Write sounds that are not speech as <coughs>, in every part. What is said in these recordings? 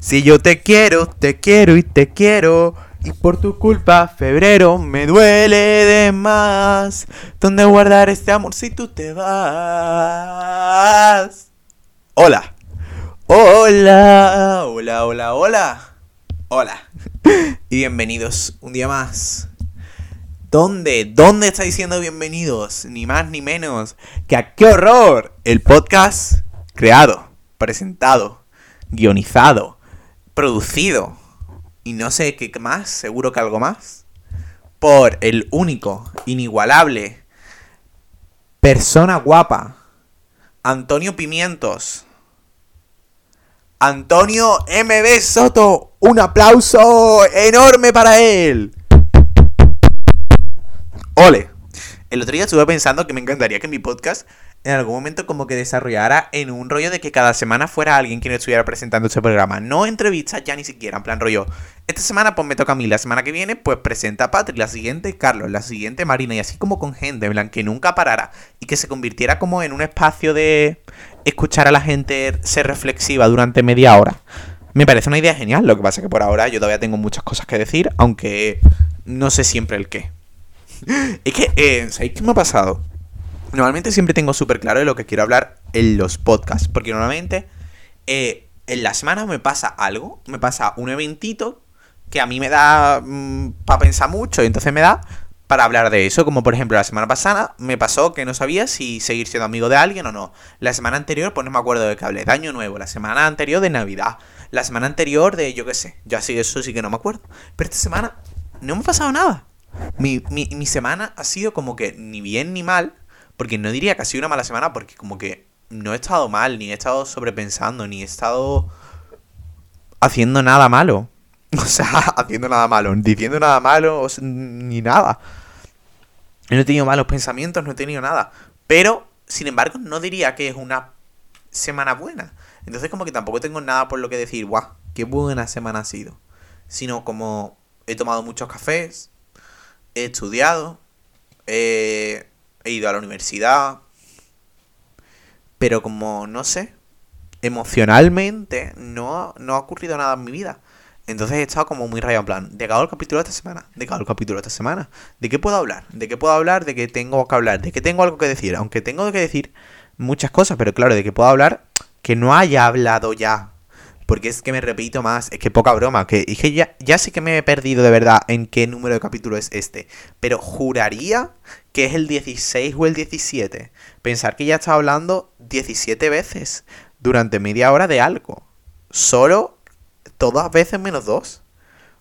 Si yo te quiero, te quiero y te quiero. Y por tu culpa, febrero me duele de más. ¿Dónde guardar este amor si tú te vas? Hola. Hola. Hola, hola, hola. Hola. Y bienvenidos un día más. ¿Dónde? ¿Dónde estáis siendo bienvenidos? Ni más ni menos que a qué horror. El podcast creado, presentado, guionizado, producido y no sé qué más, seguro que algo más, por el único, inigualable, persona guapa, Antonio Pimientos. Antonio MB Soto, un aplauso enorme para él. Ole. El otro día estuve pensando que me encantaría que mi podcast en algún momento como que desarrollara en un rollo de que cada semana fuera alguien quien estuviera presentando ese programa. No entrevistas ya ni siquiera, en plan rollo. Esta semana pues me toca a mí, la semana que viene pues presenta a Patrick, la siguiente Carlos, la siguiente Marina y así como con gente, en plan que nunca parara y que se convirtiera como en un espacio de escuchar a la gente ser reflexiva durante media hora. Me parece una idea genial, lo que pasa es que por ahora yo todavía tengo muchas cosas que decir, aunque no sé siempre el qué. <laughs> es que, eh, ¿sabéis qué me ha pasado? Normalmente siempre tengo súper claro de lo que quiero hablar en los podcasts. Porque normalmente eh, en la semana me pasa algo, me pasa un eventito que a mí me da mm, para pensar mucho y entonces me da para hablar de eso. Como por ejemplo la semana pasada me pasó que no sabía si seguir siendo amigo de alguien o no. La semana anterior pues no me acuerdo de qué hablé. De año nuevo. La semana anterior de Navidad. La semana anterior de yo qué sé. Yo así eso sí que no me acuerdo. Pero esta semana no me ha pasado nada. Mi, mi, mi semana ha sido como que ni bien ni mal porque no diría que ha sido una mala semana, porque como que no he estado mal, ni he estado sobrepensando, ni he estado haciendo nada malo. <laughs> O sea, <laughs> haciendo nada malo, diciendo nada malo, ni nada. No he tenido malos pensamientos, no he tenido nada. Pero, sin embargo, no diría que es una semana buena. Entonces, como que tampoco tengo nada por lo que decir, guau, qué buena semana ha sido. Sino como he tomado muchos cafés, he estudiado, he he ido a la universidad, pero como, no sé, emocionalmente no, no ha ocurrido nada en mi vida. Entonces he estado como muy rayado en plan, ¿de hago el capítulo esta semana? ¿De hago el capítulo esta semana? ¿De qué puedo hablar? ¿De qué puedo hablar? ¿De qué tengo que hablar? ¿De qué tengo algo que decir? Aunque tengo que decir muchas cosas, pero claro, de qué puedo hablar que no haya hablado ya porque es que me repito más, es que poca broma, que dije ya, ya sé que me he perdido de verdad en qué número de capítulo es este, pero juraría que es el 16 o el 17. Pensar que ya estaba hablando 17 veces durante media hora de algo. Solo todas veces menos dos.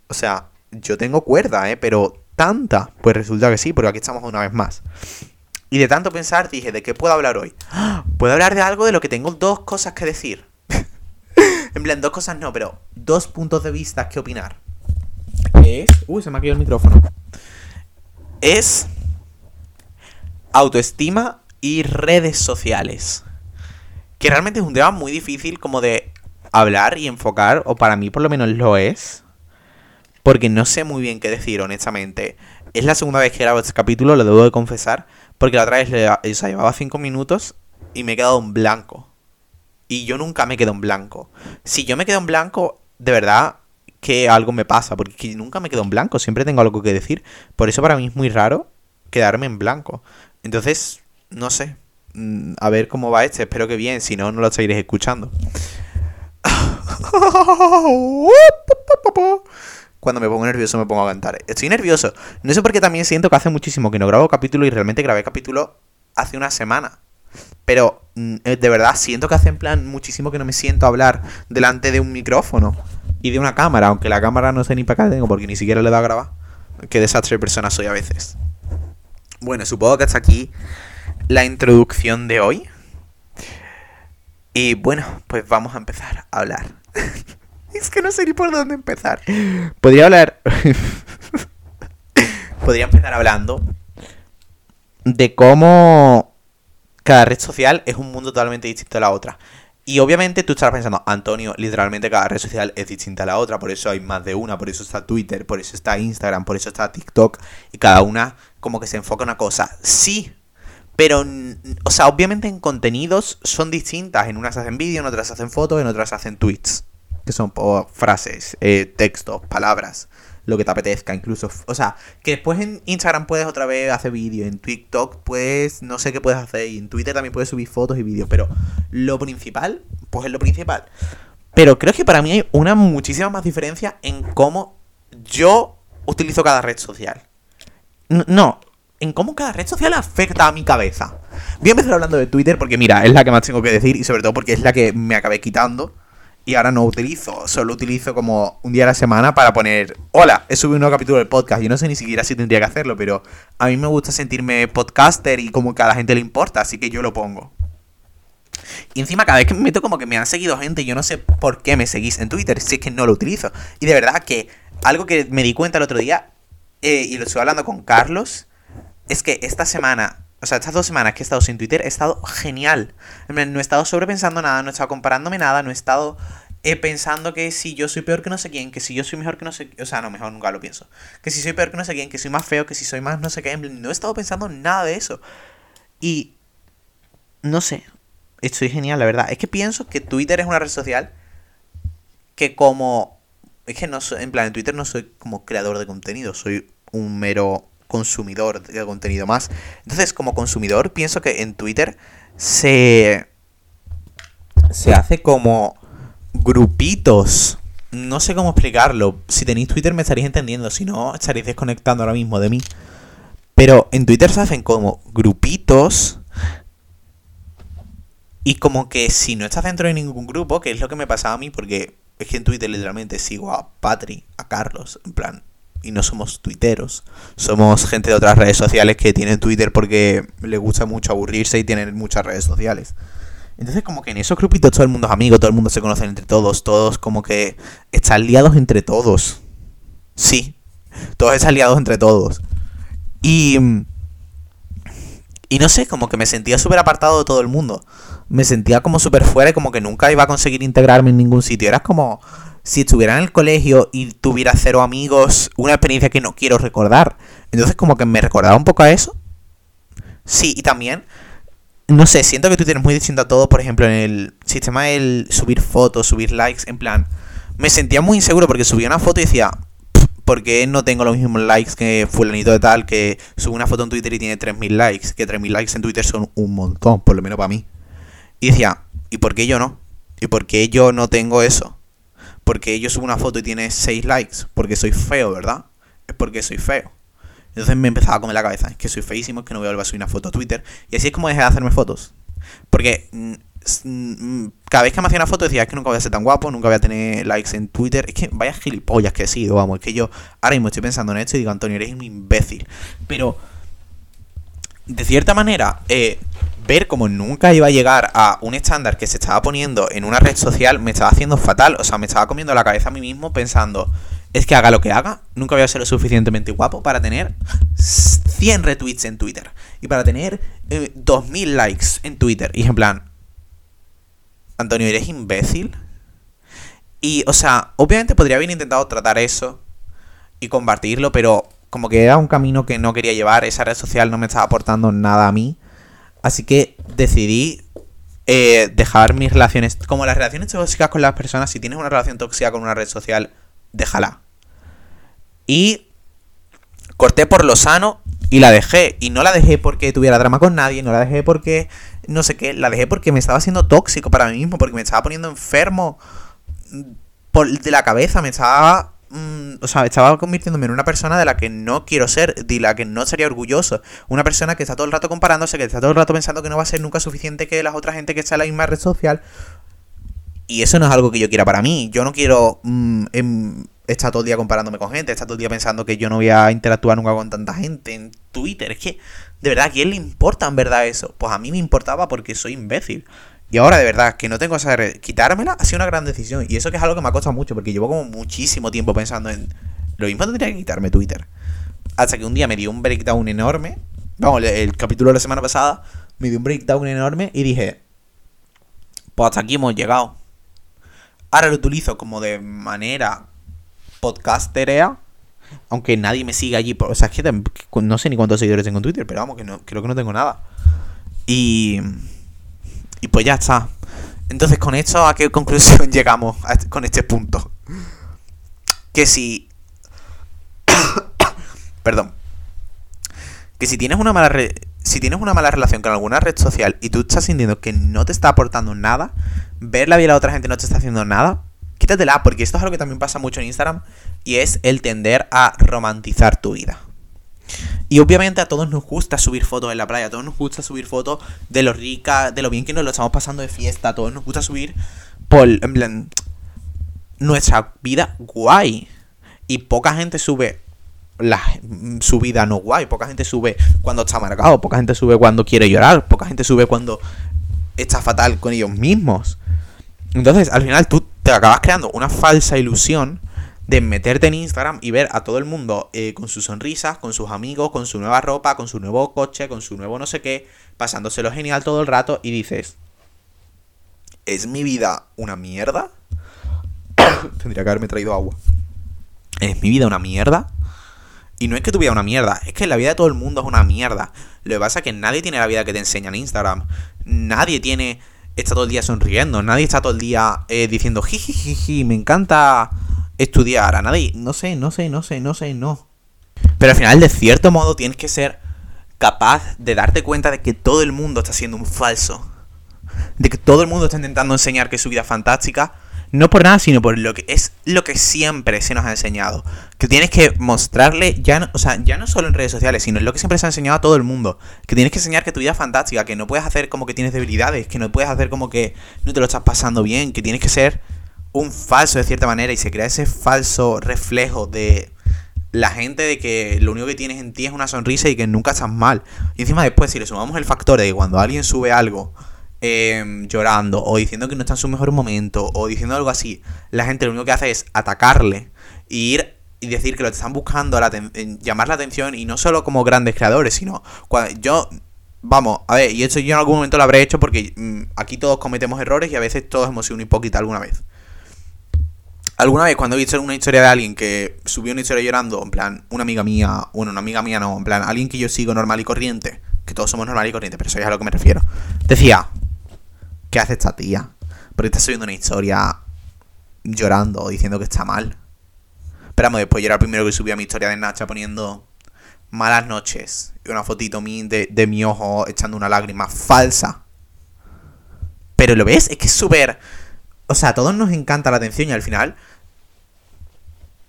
O sea, yo tengo cuerda, ¿eh? Pero tanta. Pues resulta que sí, porque aquí estamos una vez más. Y de tanto pensar dije, ¿de qué puedo hablar hoy? <gasps> Puedo hablar de algo de lo que tengo dos cosas que decir. <laughs> En plan, dos cosas no, pero dos puntos de vista que opinar. Es. Uy, se me ha caído el micrófono. Es. Autoestima y redes sociales. Que realmente es un tema muy difícil como de hablar y enfocar, o para mí por lo menos lo es. Porque no sé muy bien qué decir, honestamente. Es la segunda vez que grabo este capítulo, lo debo de confesar. Porque la otra vez le, o sea, llevaba cinco minutos y me he quedado en blanco. Y yo nunca me quedo en blanco. Si yo me quedo en blanco, de verdad que algo me pasa, porque nunca me quedo en blanco, siempre tengo algo que decir. Por eso para mí es muy raro quedarme en blanco. Entonces, no sé. Mm, a ver cómo va este, espero que bien, si no, no lo seguiréis escuchando. <laughs> Cuando me pongo nervioso me pongo a cantar. Estoy nervioso. No sé por qué también siento que hace muchísimo que no grabo capítulo y realmente grabé capítulo hace una semana. Pero mm, eh, de verdad siento que hace en plan muchísimo que no me siento a hablar delante de un micrófono y de una cámara, aunque la cámara no sé ni para qué tengo porque ni siquiera le da a grabar. Qué desastre de persona soy a veces. Bueno, supongo que hasta aquí la introducción de hoy. Y bueno, pues vamos a empezar a hablar. <laughs> es que no sé ni por dónde empezar. Podría hablar. <laughs> Podría empezar hablando de cómo cada red social es un mundo totalmente distinto a la otra. Y obviamente tú estarás pensando, Antonio, literalmente cada red social es distinta a la otra, por eso hay más de una, por eso está Twitter, por eso está Instagram, por eso está TikTok, y cada una como que se enfoca en una cosa. Sí, pero, o sea, obviamente en contenidos son distintas, en unas hacen vídeo, en otras hacen fotos, en otras hacen tweets. que son frases, eh, textos, palabras, lo que te apetezca, incluso. O sea, que después en Instagram puedes otra vez hacer vídeo, en TikTok puedes, no sé qué puedes hacer, y en Twitter también puedes subir fotos y vídeos, pero lo principal, pues es lo principal. Pero creo que para mí hay una muchísima más diferencia en cómo yo utilizo cada red social. No, en cómo cada red social afecta a mi cabeza. Voy a empezar hablando de Twitter porque mira, es la que más tengo que decir y sobre todo porque es la que me acabé quitando y ahora no utilizo. Solo utilizo como un día a la semana para poner, hola, he subido un nuevo capítulo del podcast. Yo no sé ni siquiera si tendría que hacerlo, pero a mí me gusta sentirme podcaster y como que a la gente le importa, así que yo lo pongo. Y encima cada vez que me meto como que me han seguido gente, yo no sé por qué me seguís en Twitter, si es que no lo utilizo. Y de verdad que algo que me di cuenta el otro día, eh, y lo estoy hablando con Carlos, es que esta semana, o sea, estas dos semanas que he estado sin Twitter, he estado genial. No he estado sobrepensando nada, no he estado comparándome nada, no he estado eh, pensando que si yo soy peor que no sé quién, que si yo soy mejor que no sé O sea, no, mejor nunca lo pienso. Que si soy peor que no sé quién, que soy más feo, que si soy más no sé qué. No he estado pensando nada de eso. Y... No sé. Estoy genial, la verdad. Es que pienso que Twitter es una red social que como... Es que no soy... En plan, en Twitter no soy como creador de contenido. Soy un mero consumidor de contenido más. Entonces, como consumidor, pienso que en Twitter se. se hace como grupitos. No sé cómo explicarlo. Si tenéis Twitter me estaréis entendiendo. Si no, estaréis desconectando ahora mismo de mí. Pero en Twitter se hacen como grupitos. Y como que si no estás dentro de ningún grupo, que es lo que me pasaba a mí, porque es que en Twitter literalmente sigo a Patri, a Carlos, en plan, y no somos tuiteros. Somos gente de otras redes sociales que tienen Twitter porque les gusta mucho aburrirse y tienen muchas redes sociales. Entonces como que en esos grupitos todo el mundo es amigo, todo el mundo se conoce entre todos, todos como que están liados entre todos. Sí, todos están liados entre todos. Y... Y no sé, como que me sentía súper apartado de todo el mundo. Me sentía como súper fuera y como que nunca iba a conseguir integrarme en ningún sitio. Era como si estuviera en el colegio y tuviera cero amigos, una experiencia que no quiero recordar. Entonces como que me recordaba un poco a eso. Sí, y también, no sé, siento que Twitter es muy distinto a todo, por ejemplo, en el sistema del subir fotos, subir likes, en plan, me sentía muy inseguro porque subía una foto y decía, ¿por qué no tengo los mismos likes que fulanito de tal que sube una foto en Twitter y tiene 3.000 likes? Que 3.000 likes en Twitter son un montón, por lo menos para mí. Y decía, ¿y por qué yo no? ¿Y por qué yo no tengo eso? porque yo subo una foto y tiene 6 likes, porque soy feo, ¿verdad? Es porque soy feo. Entonces me empezaba a comer la cabeza, es que soy feísimo, es que no voy a volver a subir una foto a Twitter. Y así es como dejé de hacerme fotos. Porque mm, mm, cada vez que me hacía una foto decía, es que nunca voy a ser tan guapo, nunca voy a tener likes en Twitter. Es que vaya gilipollas que he sido, vamos. Es que yo ahora mismo estoy pensando en esto y digo, Antonio, eres un imbécil. Pero, de cierta manera, eh, ver como nunca iba a llegar a un estándar que se estaba poniendo en una red social me estaba haciendo fatal. O sea, me estaba comiendo la cabeza a mí mismo pensando, es que haga lo que haga, nunca voy a ser lo suficientemente guapo para tener 100 retweets en Twitter. Y para tener 2000 eh, likes en Twitter. Y en plan, Antonio, ¿eres imbécil? Y, o sea, obviamente podría haber intentado tratar eso y compartirlo, pero como que era un camino que no quería llevar, esa red social no me estaba aportando nada a mí. Así que decidí eh, dejar mis relaciones. Como las relaciones tóxicas con las personas, si tienes una relación tóxica con una red social, déjala. Y corté por lo sano y la dejé. Y no la dejé porque tuviera drama con nadie, no la dejé porque no sé qué, la dejé porque me estaba haciendo tóxico para mí mismo, porque me estaba poniendo enfermo por, de la cabeza, me estaba Mm, o sea, estaba convirtiéndome en una persona de la que no quiero ser, de la que no sería orgulloso. Una persona que está todo el rato comparándose, que está todo el rato pensando que no va a ser nunca suficiente que las otras gente que está en la misma red social. Y eso no es algo que yo quiera para mí. Yo no quiero mm, em, estar todo el día comparándome con gente, estar todo el día pensando que yo no voy a interactuar nunca con tanta gente en Twitter. Es que, de verdad, ¿a quién le importa en verdad eso? Pues a mí me importaba porque soy imbécil. Y ahora, de verdad, que no tengo esa quitármela ha sido una gran decisión. Y eso que es algo que me ha costado mucho, porque llevo como muchísimo tiempo pensando en. Lo mismo tendría que quitarme Twitter. Hasta que un día me dio un breakdown enorme. Vamos, el, capítulo de la semana pasada me dio un breakdown enorme y dije. Pues hasta aquí hemos llegado. Ahora lo utilizo como de manera podcasterea. Aunque nadie me siga allí. o sea, es que no sé ni cuántos seguidores tengo en Twitter, pero vamos, que no, creo que no tengo nada. Y. Y pues ya está. Entonces, con esto, ¿a qué conclusión <laughs> llegamos con este punto? Que si... <coughs> Perdón. Que si tienes una mala si tienes una mala relación con alguna red social y tú estás sintiendo que no te está aportando nada, ver la vida de otra gente no te está haciendo nada, quítatela, porque esto es algo que también pasa mucho en Instagram y es el tender a romantizar tu vida. Y obviamente a todos nos gusta subir fotos en la playa, a todos nos gusta subir fotos de lo rica, de lo bien que nos lo estamos pasando de fiesta, a todos nos gusta subir por, en plan, nuestra vida guay. Y poca gente sube su vida no guay, poca gente sube cuando está amargado, poca gente sube cuando quiere llorar, poca gente sube cuando está fatal con ellos mismos. Entonces, al final tú te acabas creando una falsa ilusión de meterte en Instagram y ver a todo el mundo eh, con sus sonrisas, con sus amigos, con su nueva ropa, con su nuevo coche, con su nuevo no sé qué, pasándoselo genial todo el rato y dices, ¿es mi vida una mierda? <coughs> Tendría que haberme traído agua. ¿Es mi vida una mierda? Y no es que tu vida una mierda, es que la vida de todo el mundo es una mierda. Lo que pasa es que nadie tiene la vida que te enseña en Instagram. Nadie tiene. Está todo el día sonriendo. Nadie está todo el día eh, diciendo jiji, me encanta estudiar. A nadie. No sé, no sé, no sé, no sé, no. Pero al final, de cierto modo, tienes que ser capaz de darte cuenta de que todo el mundo está siendo un falso. De que todo el mundo está intentando enseñar que su vida es fantástica no por nada, sino por lo que es lo que siempre se nos ha enseñado. Que tienes que mostrarle, ya no, o sea, ya no solo en redes sociales, sino en lo que siempre se ha enseñado a todo el mundo. Que tienes que enseñar que tu vida es fantástica, que no puedes hacer como que tienes debilidades, que no puedes hacer como que no te lo estás pasando bien, que tienes que ser un falso de cierta manera y se crea ese falso reflejo de la gente de que lo único que tienes en ti es una sonrisa y que nunca estás mal. Y encima después si le sumamos el factor de que cuando alguien sube algo Em, llorando o diciendo que no está en su mejor momento o diciendo algo así, la gente lo único que hace es atacarle y ir y decir que lo están buscando, la llamar la atención y no solo como grandes creadores, sino cuando yo Vamos, a ver, y eso yo en algún momento lo habré hecho porque mm, aquí todos cometemos errores y a veces todos hemos sido un hipócrita alguna vez. Alguna vez cuando he visto una historia de alguien que subió una historia llorando, en plan, una amiga mía, bueno, una amiga mía no, en plan, alguien que yo sigo normal y corriente, que todos somos normal y corriente, pero eso es a lo que me refiero, decía, ¿qué hace esta tía? Porque está subiendo una historia llorando, diciendo que está mal. Pero después yo era el primero que subía mi historia de Nacha poniendo malas noches y una fotito de, de mi ojo echando una lágrima falsa. Pero lo ves, es que es súper... O sea, a todos nos encanta la atención y al final...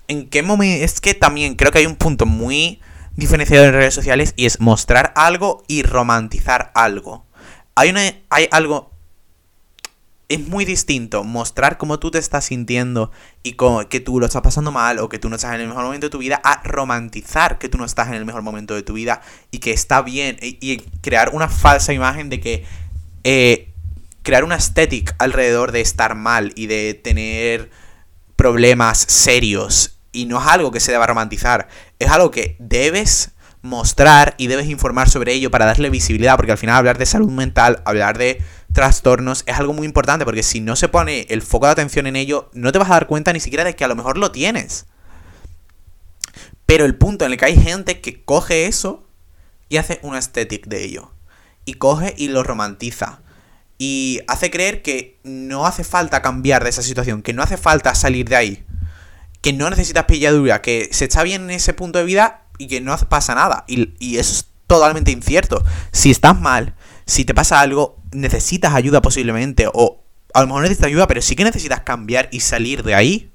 ¿En qué momento? Es que también creo que hay un punto muy diferenciado en redes sociales y es mostrar algo y romantizar algo. Hay, una, hay algo es muy distinto mostrar cómo tú te estás sintiendo y que tú lo estás pasando mal o que tú no estás en el mejor momento de tu vida a romantizar que tú no estás en el mejor momento de tu vida y que está bien y, crear una falsa imagen de que eh, crear una estética alrededor de estar mal y de tener problemas serios y no es algo que se deba romantizar, es algo que debes mostrar y debes informar sobre ello para darle visibilidad porque al final hablar de salud mental, hablar de trastornos es algo muy importante porque si no se pone el foco de atención en ello, no te vas a dar cuenta ni siquiera de que a lo mejor lo tienes. Pero el punto en el que hay gente que coge eso y hace una estética de ello. Y coge y lo romantiza. Y hace creer que no hace falta cambiar de esa situación, que no hace falta salir de ahí. Que no necesitas pilladura, que se está bien en ese punto de vida y que no pasa nada. Y, y eso es totalmente incierto. Si estás mal, si te pasa algo, necesitas ayuda posiblemente, o a lo mejor necesitas ayuda, pero sí que necesitas cambiar y salir de ahí.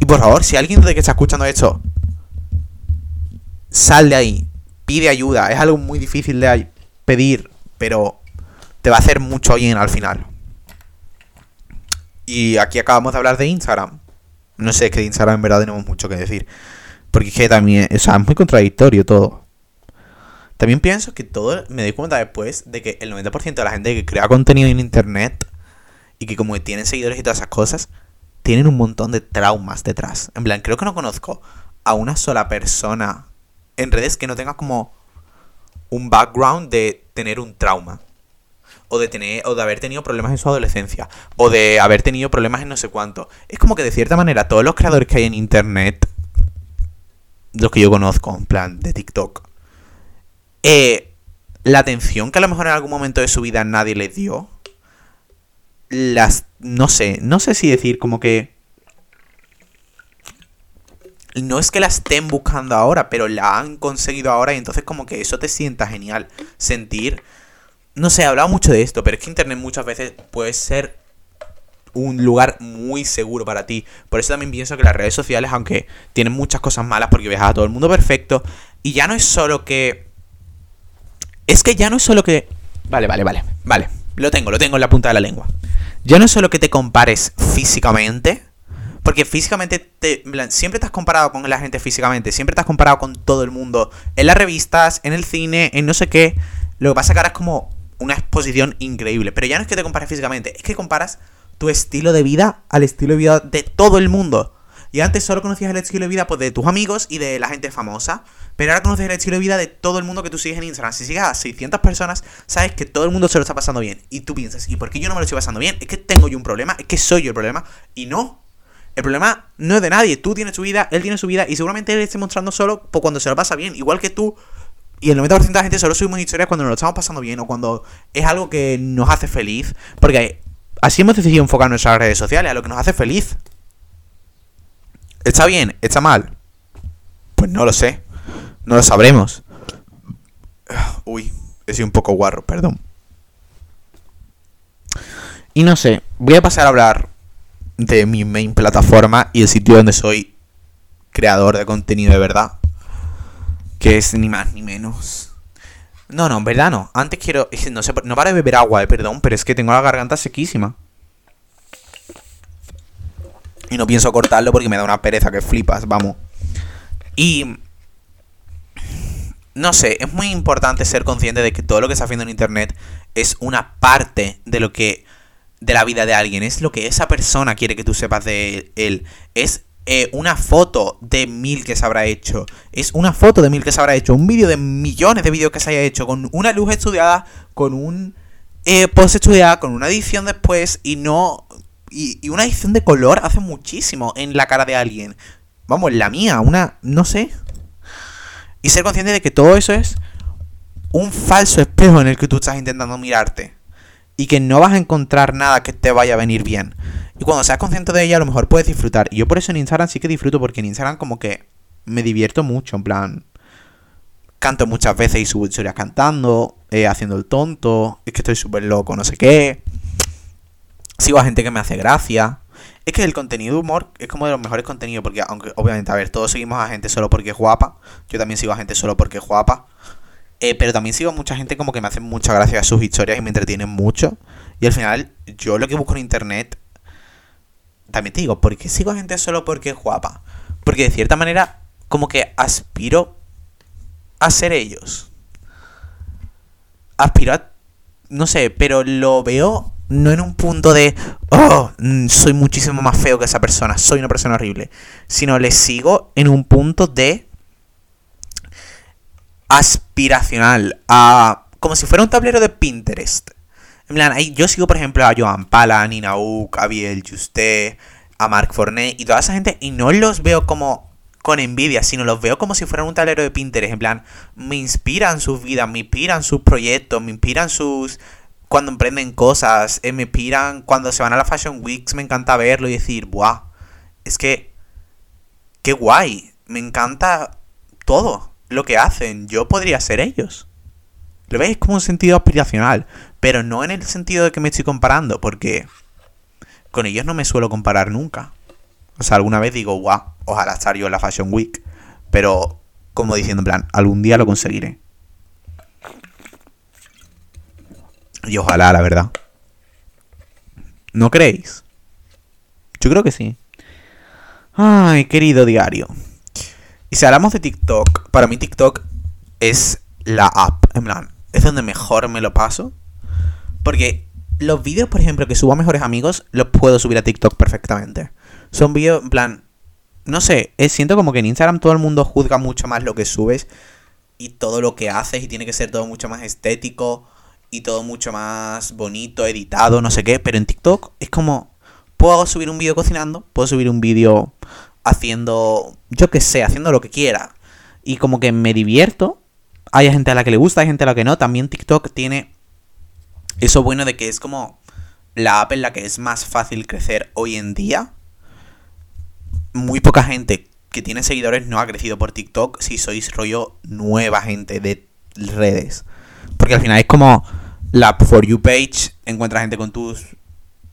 Y por favor, si alguien de que está escuchando esto, sal de ahí, pide ayuda, es algo muy difícil de pedir, pero te va a hacer mucho bien al final. Y aquí acabamos de hablar de Instagram. No sé, es que de Instagram en verdad tenemos mucho que decir. Porque es que también, o sea, es muy contradictorio todo. También pienso que todo, me doy cuenta después de que el 90% de la gente que crea contenido en internet y que como tienen seguidores y todas esas cosas, tienen un montón de traumas detrás. En plan, creo que no conozco a una sola persona en redes que no tenga como un background de tener un trauma. O de tener. O de haber tenido problemas en su adolescencia. O de haber tenido problemas en no sé cuánto. Es como que de cierta manera todos los creadores que hay en internet. Los que yo conozco, en plan, de TikTok eh, la atención que a lo mejor en algún momento de su vida nadie le dio, las... No sé, no sé si decir como que... No es que la estén buscando ahora, pero la han conseguido ahora y entonces como que eso te sienta genial. Sentir... No sé, he hablado mucho de esto, pero es que Internet muchas veces puede ser un lugar muy seguro para ti. Por eso también pienso que las redes sociales, aunque tienen muchas cosas malas porque ves a todo el mundo perfecto, y ya no es solo que... Es que ya no es solo que... Vale, vale, vale, vale. Lo tengo, lo tengo en la punta de la lengua. Ya no es solo que te compares físicamente, porque físicamente te, siempre te has comparado con la gente físicamente, siempre te has comparado con todo el mundo, en las revistas, en el cine, en no sé qué. Lo que pasa es que ahora es como una exposición increíble, pero ya no es que te compares físicamente, es que comparas tu estilo de vida al estilo de vida de todo el mundo. Y antes solo conocías el estilo de vida pues, de tus amigos y de la gente famosa. Pero ahora conoces el estilo de vida de todo el mundo que tú sigues en Instagram. Si sigues a 600 personas, sabes que todo el mundo se lo está pasando bien. Y tú piensas, ¿y por qué yo no me lo estoy pasando bien? Es que tengo yo un problema, es que soy yo el problema. Y no. El problema no es de nadie. Tú tienes tu vida, él tiene su vida. Y seguramente él esté mostrando solo por cuando se lo pasa bien. Igual que tú. Y el 90% de la gente solo subimos historias cuando nos lo estamos pasando bien o cuando es algo que nos hace feliz. Porque así hemos decidido enfocar nuestras redes sociales a lo que nos hace feliz. ¿Está bien? ¿Está mal? Pues no lo sé. No lo sabremos. <sighs> Uy, he sido un poco guarro, perdón. Y no sé, voy a pasar a hablar de mi main plataforma y el sitio donde soy creador de contenido de verdad. Que es ni más ni menos. No, no, en verdad no. Antes quiero. No sé, no para de beber agua, eh, perdón, pero es que tengo la garganta sequísima. Y no pienso cortarlo porque me da una pereza que flipas, vamos. Y no sé, es muy importante ser consciente de que todo lo que está haciendo en internet es una parte de lo que de la vida de alguien, es lo que esa persona quiere que tú sepas de él, es eh, una foto de mil que se habrá hecho, es una foto de mil que se habrá hecho, un vídeo de millones de vídeos que se haya hecho, con una luz estudiada, con un eh, post estudiada, con una edición después y no... Y, y una edición de color hace muchísimo en la cara de alguien. Vamos, la mía, una... no sé. Y ser consciente de que todo eso es un falso espejo en el que tú estás intentando mirarte. Y que no vas a encontrar nada que te vaya a venir bien. Y cuando seas consciente de ella, a lo mejor puedes disfrutar. Y yo por eso en Instagram sí que disfruto, porque en Instagram como que me divierto mucho, en plan... Canto muchas veces y subo historias cantando, eh, haciendo el tonto, es que estoy súper loco, no sé qué. Sigo a gente que me hace gracia. Es que el contenido humor es como de los mejores contenidos, porque aunque obviamente, a ver, todos seguimos a gente solo porque es guapa. Yo también sigo a gente solo porque es guapa. Eh, pero también sigo a mucha gente como que me hace mucha gracia sus historias y me entretienen mucho. Y al final, yo lo que busco en internet, también te digo, ¿por qué sigo a gente solo porque es guapa? Porque de cierta manera, como que aspiro a ser ellos. Aspiro a... No sé, pero lo veo no en un punto de, oh, mm, soy muchísimo más feo que esa persona, soy una persona horrible, sino le sigo en un punto de aspiracional, a, como si fuera un tablero de Pinterest. En plan, yo sigo, por ejemplo, a Joan Pala, a Nina Uc, a Biel Justé, a Marc Fornet y toda esa gente, y no los veo como con envidia, sino los veo como si fueran un tablero de Pinterest. En plan, me inspiran sus vidas, me inspiran sus proyectos, me inspiran sus cuando emprenden cosas, eh, me piran cuando se van a la Fashion Weeks, me encanta verlo y decir, ¡buah! Es que, qué guay, me encanta todo lo que hacen, yo podría ser ellos. Lo veis como un sentido aspiracional, pero no en el sentido de que me estoy comparando, porque con ellos no me suelo comparar nunca. O sea, alguna vez digo, guau, ojalá estar yo en la Fashion Week, pero como diciendo en plan, algún día lo conseguiré. Y ojalá, la verdad. ¿No creéis? Yo creo que sí. Ay, querido diario. Y si hablamos de TikTok, para mí TikTok es la app. En plan, es donde mejor me lo paso. Porque los vídeos, por ejemplo, que subo a mejores amigos, los puedo subir a TikTok perfectamente. Son vídeos, en plan, no sé, siento como que en Instagram todo el mundo juzga mucho más lo que subes y todo lo que haces y tiene que ser todo mucho más estético y todo mucho más bonito, editado, no sé qué, pero en TikTok es como, puedo subir un vídeo cocinando, puedo subir un vídeo haciendo, yo qué sé, haciendo lo que quiera. Y como que me divierto. Hay gente a la que le gusta, hay gente a la que no. También TikTok tiene eso bueno de que es como la app en la que es más fácil crecer hoy en día. Muy poca gente que tiene seguidores no ha crecido por TikTok si sois rollo nueva gente de redes. Porque al final es como la For You page, encuentra gente con tus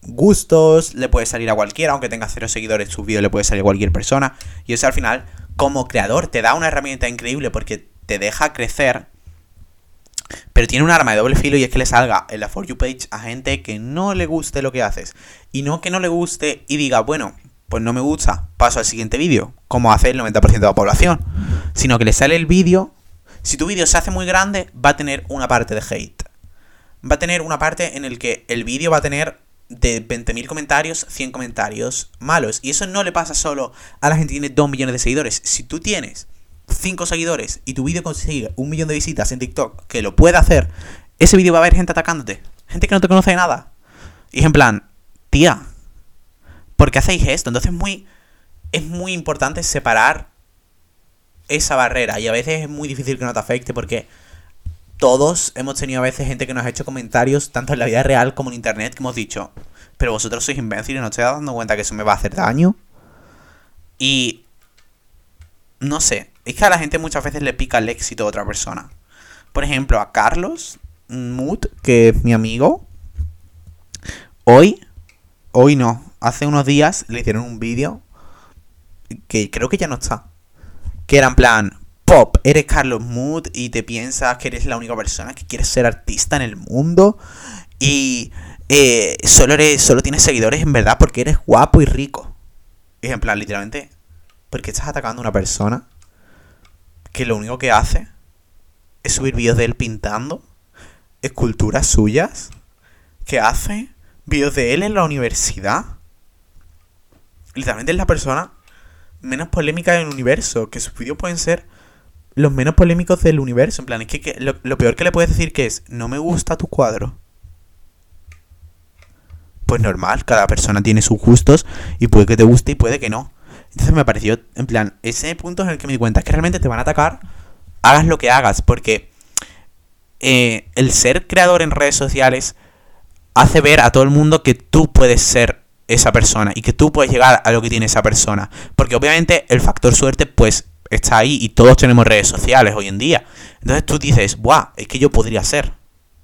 gustos, le puede salir a cualquiera, aunque tenga cero seguidores, su vídeo le puede salir a cualquier persona. Y eso al final, como creador, te da una herramienta increíble porque te deja crecer. Pero tiene un arma de doble filo y es que le salga en la For You page a gente que no le guste lo que haces. Y no que no le guste y diga, bueno, pues no me gusta, paso al siguiente vídeo, como hace el 90% de la población. Sino que le sale el vídeo. Si tu vídeo se hace muy grande, va a tener una parte de hate. Va a tener una parte en el que el vídeo va a tener de 20.000 comentarios, 100 comentarios malos. Y eso no le pasa solo a la gente que tiene 2 millones de seguidores. Si tú tienes 5 seguidores y tu vídeo consigue un millón de visitas en TikTok, que lo puede hacer, ese vídeo va a haber gente atacándote. Gente que no te conoce de nada. Y es en plan, tía, ¿por qué hacéis esto? Entonces es muy, es muy importante separar esa barrera. Y a veces es muy difícil que no te afecte porque todos hemos tenido a veces gente que nos ha hecho comentarios, tanto en la vida real como en internet, que hemos dicho, pero vosotros sois imbéciles, no estoy dando cuenta que eso me va a hacer daño. Y... No sé, es que a la gente muchas veces le pica el éxito de otra persona. Por ejemplo, a Carlos Mood, que es mi amigo, hoy, hoy no, hace unos días le hicieron un vídeo que creo que ya no está. Que era en plan, pop, eres Carlos Mood y te piensas que eres la única persona que quiere ser artista en el mundo y eh, solo, eres, solo tienes seguidores en verdad porque eres guapo y rico. Y en plan, literalmente, ¿por qué estás atacando a una persona que lo único que hace es subir vídeos de él pintando esculturas suyas? Que hace vídeos de él en la universidad. Literalmente es la persona menos polémica del universo. Que sus vídeos pueden ser los menos polémicos del universo. En plan, es que, lo, peor que le puedes decir que es, no me gusta tu cuadro. Pues normal, cada persona tiene sus gustos y puede que te guste y puede que no. Entonces me pareció, en plan, ese punto en el que me di cuenta es que realmente te van a atacar, hagas lo que hagas, porque eh, el ser creador en redes sociales hace ver a todo el mundo que tú puedes ser esa persona y que tú puedes llegar a lo que tiene esa persona. Porque obviamente el factor suerte, pues está ahí y todos tenemos redes sociales hoy en día. Entonces tú dices, ¡buah! Es que yo podría ser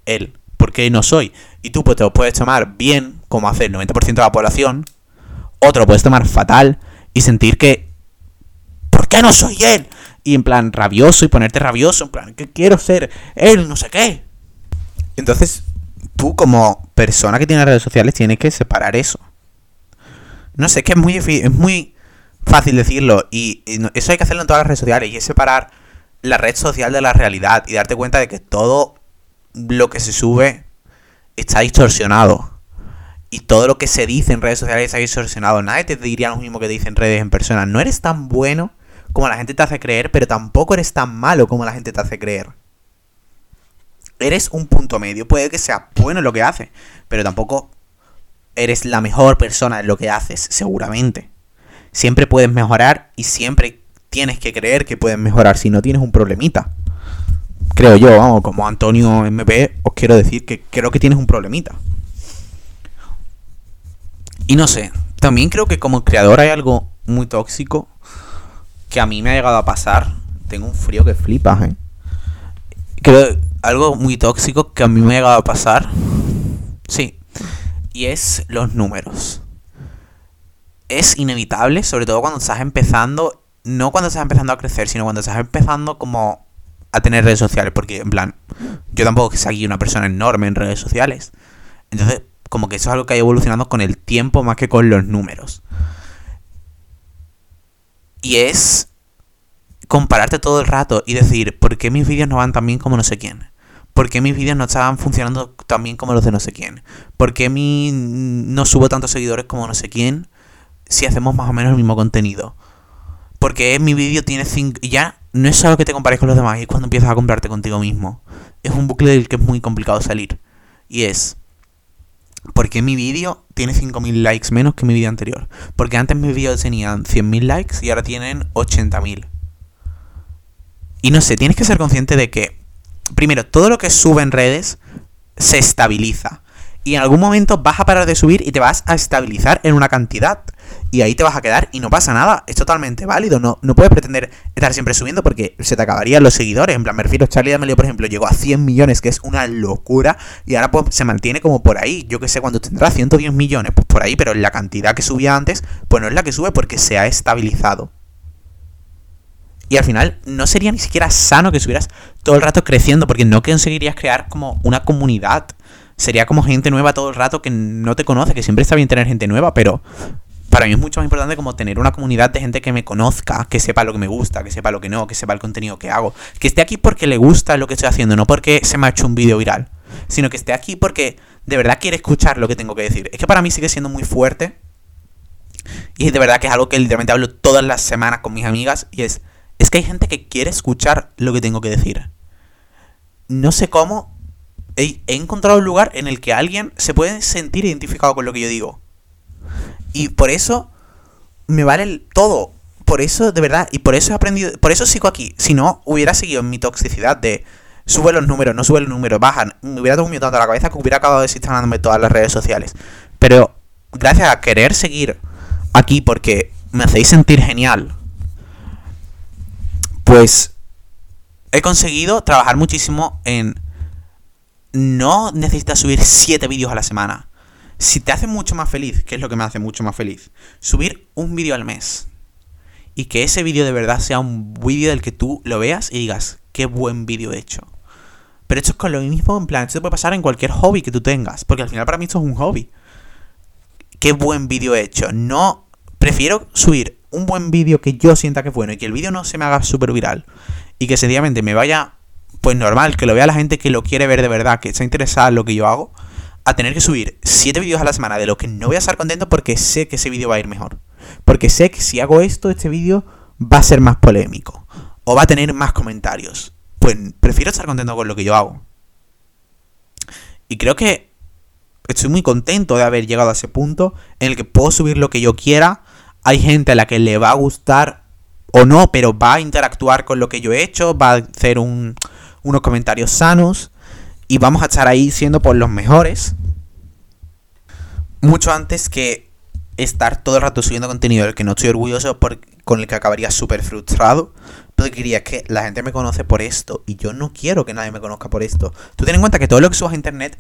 él, porque no soy. Y tú pues, te lo puedes tomar bien, como hace el 90% de la población, otro lo puedes tomar fatal y sentir que, ¿por qué no soy él? Y en plan rabioso y ponerte rabioso, en plan, que quiero ser él, no sé qué. Entonces, tú como persona que tiene redes sociales tienes que separar eso. No sé, es que es muy, es muy fácil decirlo. Y, eso hay que hacerlo en todas las redes sociales. Y es separar la red social de la realidad. Y darte cuenta de que todo lo que se sube está distorsionado. Y todo lo que se dice en redes sociales está distorsionado. Nadie te diría lo mismo que te dicen redes en persona. No eres tan bueno como la gente te hace creer, pero tampoco eres tan malo como la gente te hace creer. Eres un punto medio. Puede que sea bueno en lo que haces, pero tampoco eres la mejor persona en lo que haces, seguramente siempre puedes mejorar y siempre tienes que creer que puedes mejorar si no tienes un problemita. Creo yo, como Antonio MP, os quiero decir que creo que tienes un problemita. Y no sé, también creo que como creador hay algo muy tóxico que a mí me ha llegado a pasar. Tengo un frío que flipas, ¿eh? Creo algo muy tóxico que a mí me ha llegado a pasar. Sí. Y es los números es inevitable, sobre todo cuando estás empezando, no cuando estás empezando a crecer, sino cuando estás empezando como a tener redes sociales, porque en plan, yo tampoco que sea aquí una persona enorme en redes sociales. Entonces, como que eso es algo que ha ido evolucionando con el tiempo más que con los números. Y es compararte todo el rato y decir, ¿por qué mis vídeos no van tan bien como no sé quién? ¿Por qué mis vídeos no estaban funcionando tan bien como los de no sé quién? ¿Por qué mi no subo tantos seguidores como no sé quién? Si hacemos más o menos el mismo contenido. Porque mi vídeo tiene 5... Ya no es algo que te compares con los demás, es cuando empiezas a comprarte contigo mismo. Es un bucle del que es muy complicado salir. Y es... Porque mi vídeo tiene 5.000 likes menos que mi vídeo anterior. Porque antes mis vídeos tenían 100.000 likes y ahora tienen 80.000. Y no sé, tienes que ser consciente de que, primero, todo lo que sube en redes se estabiliza. Y en algún momento vas a parar de subir y te vas a estabilizar en una cantidad. Y ahí te vas a quedar y no pasa nada. Es totalmente válido. No, no puedes pretender estar siempre subiendo porque se te acabarían los seguidores. En plan, me refiero, Charlie D'Amelio, por ejemplo, llegó a 100 millones, que es una locura. Y ahora pues se mantiene como por ahí. Yo que sé, cuando tendrá 110 millones, pues por ahí. Pero la cantidad que subía antes, pues no es la que sube porque se ha estabilizado. Y al final no sería ni siquiera sano que estuvieras todo el rato creciendo porque no conseguirías crear como una comunidad. Sería como gente nueva todo el rato que no te conoce, que siempre está bien tener gente nueva, pero para mí es mucho más importante como tener una comunidad de gente que me conozca, que sepa lo que me gusta, que sepa lo que no, que sepa el contenido que hago, que esté aquí porque le gusta lo que estoy haciendo, no porque se me ha hecho un vídeo viral, sino que esté aquí porque de verdad quiere escuchar lo que tengo que decir. Es que para mí sigue siendo muy fuerte y de verdad que es algo que literalmente hablo todas las semanas con mis amigas y es es que hay gente que quiere escuchar lo que tengo que decir. No sé cómo. He, encontrado un lugar en el que alguien se puede sentir identificado con lo que yo digo. Y por eso me vale todo. Por eso, de verdad, y por eso he aprendido. Por eso sigo aquí. Si no, hubiera seguido mi toxicidad de sube los números, no sube los números, bajan. Me hubiera comido tanto la cabeza que hubiera acabado desinstalándome todas las redes sociales. Pero gracias a querer seguir aquí porque me hacéis sentir genial pues he conseguido trabajar muchísimo en... No necesitas subir 7 vídeos a la semana. Si te hace mucho más feliz, que es lo que me hace mucho más feliz, subir un vídeo al mes. Y que ese vídeo de verdad sea un vídeo del que tú lo veas y digas, qué buen vídeo he hecho. Pero esto es con lo mismo, en plan, esto puede pasar en cualquier hobby que tú tengas. Porque al final para mí esto es un hobby. Qué buen vídeo he hecho. No, prefiero subir un buen vídeo que yo sienta que es bueno y que el vídeo no se me haga súper viral y que sencillamente me vaya, pues normal, que lo vea la gente que lo quiere ver de verdad, que está interesada en lo que yo hago, a tener que subir 7 vídeos a la semana de lo que no voy a estar contento porque sé que ese vídeo va a ir mejor. Porque sé que si hago esto, este vídeo va a ser más polémico o va a tener más comentarios. Pues prefiero estar contento con lo que yo hago. Y creo que estoy muy contento de haber llegado a ese punto en el que puedo subir lo que yo quiera hay gente a la que le va a gustar o no, pero va a interactuar con lo que yo he hecho, va a hacer unos comentarios sanos y vamos a estar ahí siendo por los mejores. Mucho antes que estar todo el rato subiendo contenido del que no estoy orgulloso, por, con el que acabaría súper frustrado. Pero quería que la gente me conoce por esto y yo no quiero que nadie me conozca por esto. Tú ten en cuenta que todo lo que subas a internet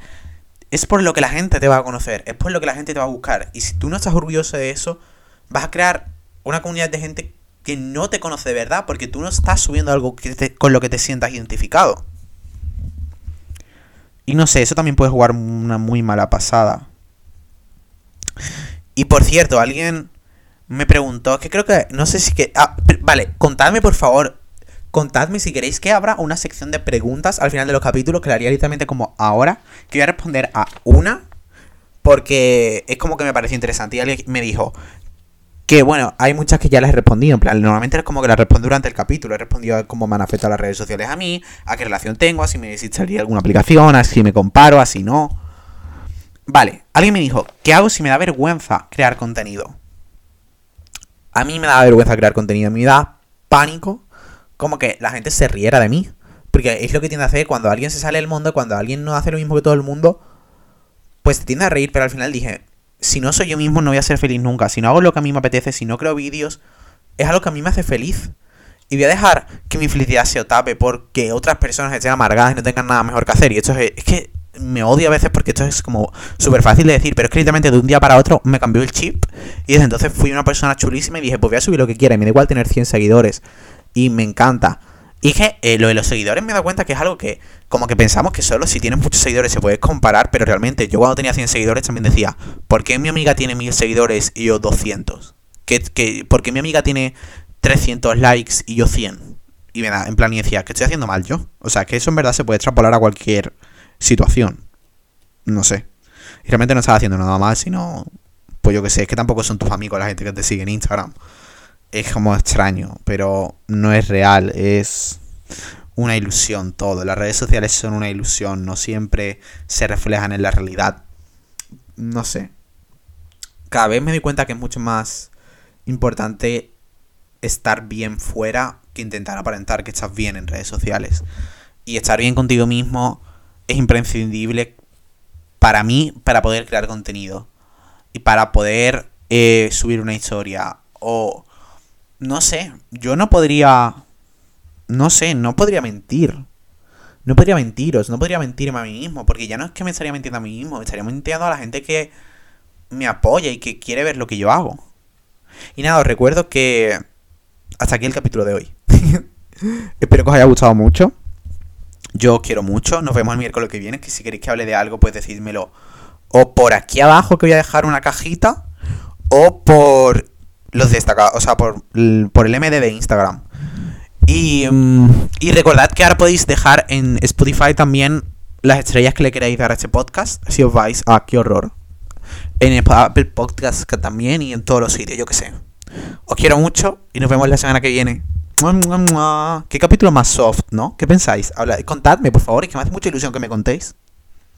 es por lo que la gente te va a conocer, es por lo que la gente te va a buscar. Y si tú no estás orgulloso de eso, vas a crear una comunidad de gente que no te conoce de verdad porque tú no estás subiendo algo con lo que te sientas identificado. Y no sé, eso también puede jugar una muy mala pasada. Y por cierto, alguien me preguntó, que creo que, no sé si que... Ah, vale, contadme por favor, contadme si queréis que abra una sección de preguntas al final de los capítulos, que la haría literalmente como ahora, que voy a responder a una, porque es como que me pareció interesante. Y alguien me dijo, que bueno, hay muchas que ya las he respondido. En plan, normalmente es como que las respondo durante el capítulo. He respondido a cómo me han afectado las redes sociales a mí, a qué relación tengo, a si me necesitaría alguna aplicación, a si me comparo, a si no. Vale, alguien me dijo, ¿qué hago si me da vergüenza crear contenido? A mí me da vergüenza crear contenido, me da pánico como que la gente se riera de mí. Porque es lo que tiende a hacer cuando alguien se sale del mundo, cuando alguien no hace lo mismo que todo el mundo, pues te tiende a reír, pero al final dije, si no soy yo mismo no voy a ser feliz nunca. Si no hago lo que a mí me apetece, si no creo vídeos, es algo que a mí me hace feliz. Y voy a dejar que mi felicidad se tape porque otras personas estén amargadas y no tengan nada mejor que hacer. Y esto es, es que me odio a veces porque esto es como súper fácil de decir, pero es que de un día para otro me cambió el chip. Y desde entonces fui una persona chulísima y dije, pues voy a subir lo que quiera. Y me da igual tener 100 seguidores. Y me encanta. Y que eh, lo de los seguidores me da cuenta que es algo que, como que pensamos que solo si tienes muchos seguidores se puede comparar, pero realmente yo cuando tenía 100 seguidores también decía, ¿por qué mi amiga tiene 1000 seguidores y yo 200? ¿Qué, qué, por qué mi amiga tiene 300 likes y yo 100? Y me da, en plan, y decía, ¿qué estoy haciendo mal yo? O sea, que eso en verdad se puede extrapolar a cualquier situación. No sé. Y realmente no estaba haciendo nada mal, sino, pues yo que sé, es que tampoco son tus amigos la gente que te sigue en Instagram es como extraño, pero no es real, es una ilusión todo. Las redes sociales son una ilusión, no siempre se reflejan en la realidad. No sé. Cada vez me doy cuenta que es mucho más importante estar bien fuera que intentar aparentar que estás bien en redes sociales. Y estar bien contigo mismo es imprescindible para mí, para poder crear contenido y para poder eh, subir una historia o no sé, yo no podría, no sé, no podría mentir. No podría mentiros, no podría mentirme a mí mismo, porque ya no es que me estaría mintiendo a mí mismo, me estaría mintiendo a la gente que me apoya y que quiere ver lo que yo hago. Y nada, os recuerdo que hasta aquí el capítulo de hoy. <laughs> Espero que os haya gustado mucho. Yo os quiero mucho. Nos vemos el miércoles que viene. Que si queréis que hable de algo, pues decídmelo. O por aquí abajo que voy a dejar una cajita. O por los destacados. O sea, por, por el MD de Instagram. Y, mm, y recordad que ahora podéis dejar en Spotify también las estrellas que le queráis dar a este podcast. Si os vais a qué horror. En Apple Podcast también y en todos los sitios, yo que sé. Os quiero mucho y nos vemos la semana que viene. Qué capítulo más soft, ¿no? ¿Qué pensáis? Habla, contadme, por favor, es que me hace mucha ilusión que me contéis.